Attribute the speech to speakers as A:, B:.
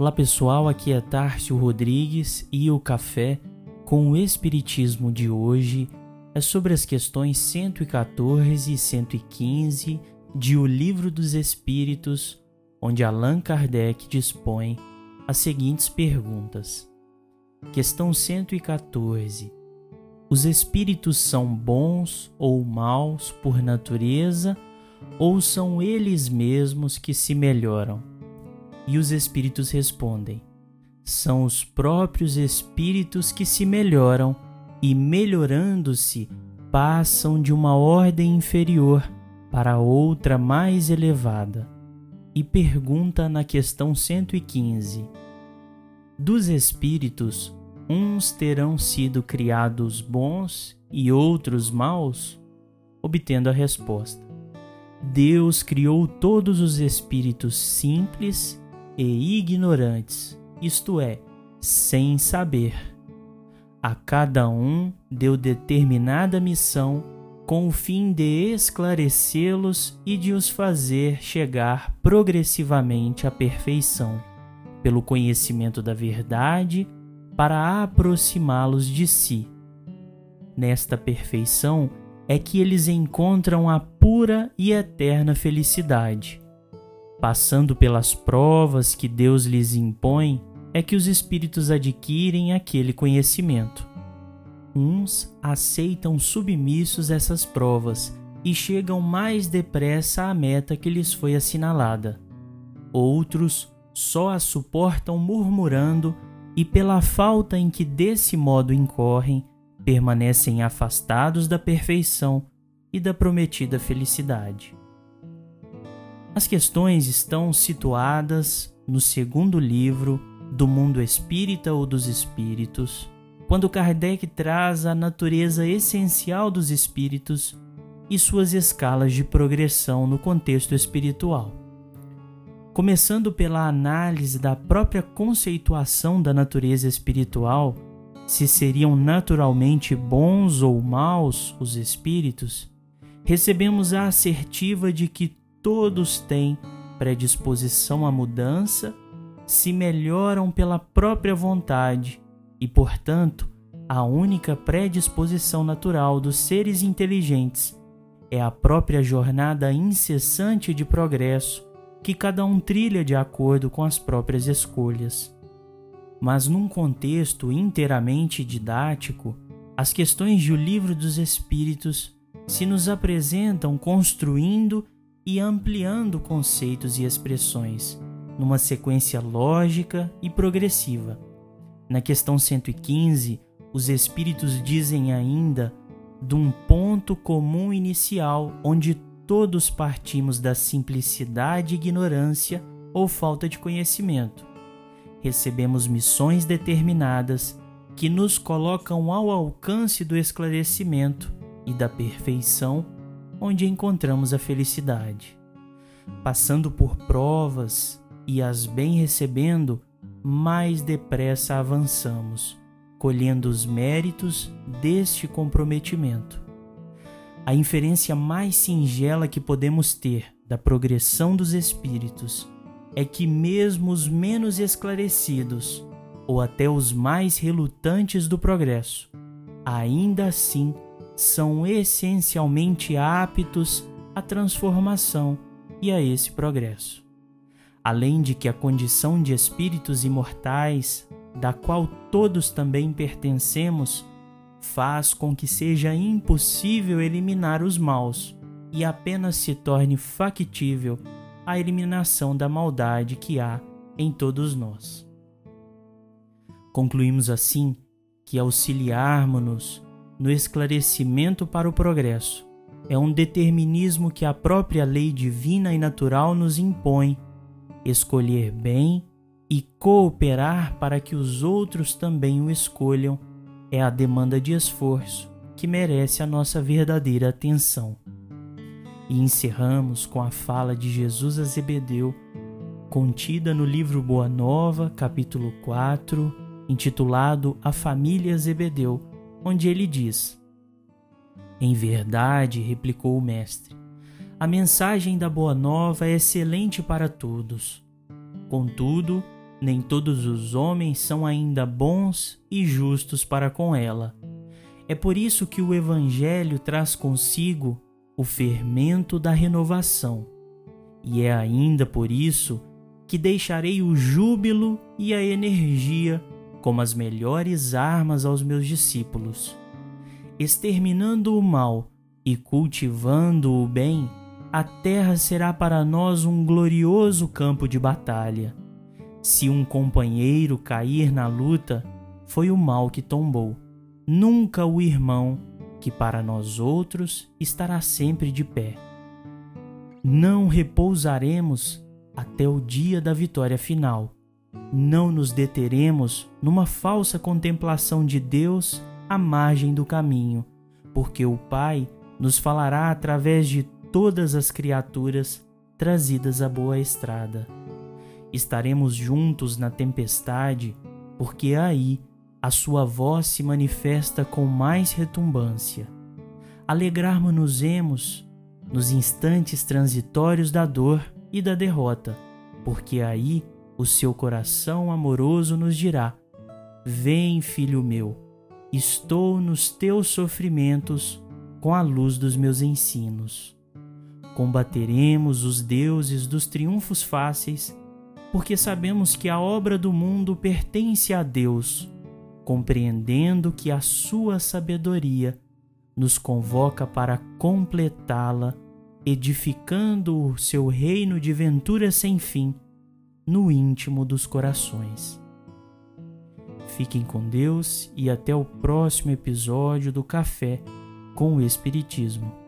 A: Olá pessoal, aqui é Tárcio Rodrigues e o café com o Espiritismo de hoje é sobre as questões 114 e 115 de O Livro dos Espíritos, onde Allan Kardec dispõe as seguintes perguntas. Questão 114. Os espíritos são bons ou maus por natureza ou são eles mesmos que se melhoram? E os espíritos respondem: São os próprios espíritos que se melhoram e, melhorando-se, passam de uma ordem inferior para outra mais elevada. E pergunta na questão 115: Dos espíritos, uns terão sido criados bons e outros maus? Obtendo a resposta: Deus criou todos os espíritos simples e ignorantes, isto é, sem saber. A cada um deu determinada missão com o fim de esclarecê-los e de os fazer chegar progressivamente à perfeição, pelo conhecimento da verdade, para aproximá-los de si. Nesta perfeição é que eles encontram a pura e eterna felicidade Passando pelas provas que Deus lhes impõe, é que os espíritos adquirem aquele conhecimento. Uns aceitam submissos essas provas e chegam mais depressa à meta que lhes foi assinalada. Outros só a suportam murmurando e, pela falta em que desse modo incorrem, permanecem afastados da perfeição e da prometida felicidade. As questões estão situadas no segundo livro do Mundo Espírita ou dos Espíritos, quando Kardec traz a natureza essencial dos espíritos e suas escalas de progressão no contexto espiritual. Começando pela análise da própria conceituação da natureza espiritual, se seriam naturalmente bons ou maus os espíritos, recebemos a assertiva de que todos têm predisposição à mudança, se melhoram pela própria vontade e, portanto, a única predisposição natural dos seres inteligentes é a própria jornada incessante de progresso que cada um trilha de acordo com as próprias escolhas. Mas num contexto inteiramente didático, as questões do Livro dos Espíritos se nos apresentam construindo e ampliando conceitos e expressões, numa sequência lógica e progressiva. Na questão 115, os espíritos dizem ainda de um ponto comum inicial onde todos partimos da simplicidade e ignorância ou falta de conhecimento. Recebemos missões determinadas que nos colocam ao alcance do esclarecimento e da perfeição onde encontramos a felicidade. Passando por provas e as bem recebendo, mais depressa avançamos, colhendo os méritos deste comprometimento. A inferência mais singela que podemos ter da progressão dos espíritos é que, mesmo os menos esclarecidos, ou até os mais relutantes do progresso, ainda assim são essencialmente aptos à transformação e a esse progresso. Além de que a condição de espíritos imortais, da qual todos também pertencemos, faz com que seja impossível eliminar os maus e apenas se torne factível a eliminação da maldade que há em todos nós. Concluímos assim que auxiliarmos-nos no esclarecimento para o progresso. É um determinismo que a própria lei divina e natural nos impõe. Escolher bem e cooperar para que os outros também o escolham é a demanda de esforço que merece a nossa verdadeira atenção. E encerramos com a fala de Jesus a Zebedeu, contida no livro Boa Nova, capítulo 4, intitulado A Família Zebedeu, onde ele diz: Em verdade, replicou o mestre, a mensagem da Boa Nova é excelente para todos. Contudo, nem todos os homens são ainda bons e justos para com ela. É por isso que o Evangelho traz consigo o fermento da renovação. E é ainda por isso que deixarei o júbilo e a energia como as melhores armas aos meus discípulos. Exterminando o mal e cultivando o bem, a terra será para nós um glorioso campo de batalha. Se um companheiro cair na luta, foi o mal que tombou, nunca o irmão, que para nós outros estará sempre de pé. Não repousaremos até o dia da vitória final. Não nos deteremos numa falsa contemplação de Deus à margem do caminho, porque o Pai nos falará através de todas as criaturas trazidas à boa estrada. Estaremos juntos na tempestade, porque aí a sua voz se manifesta com mais retumbância. Alegrarmos-nos nos instantes transitórios da dor e da derrota, porque aí o seu coração amoroso nos dirá: Vem, filho meu, estou nos teus sofrimentos com a luz dos meus ensinos. Combateremos os deuses dos triunfos fáceis, porque sabemos que a obra do mundo pertence a Deus, compreendendo que a sua sabedoria nos convoca para completá-la, edificando o seu reino de ventura sem fim no íntimo dos corações. Fiquem com Deus e até o próximo episódio do Café com o Espiritismo.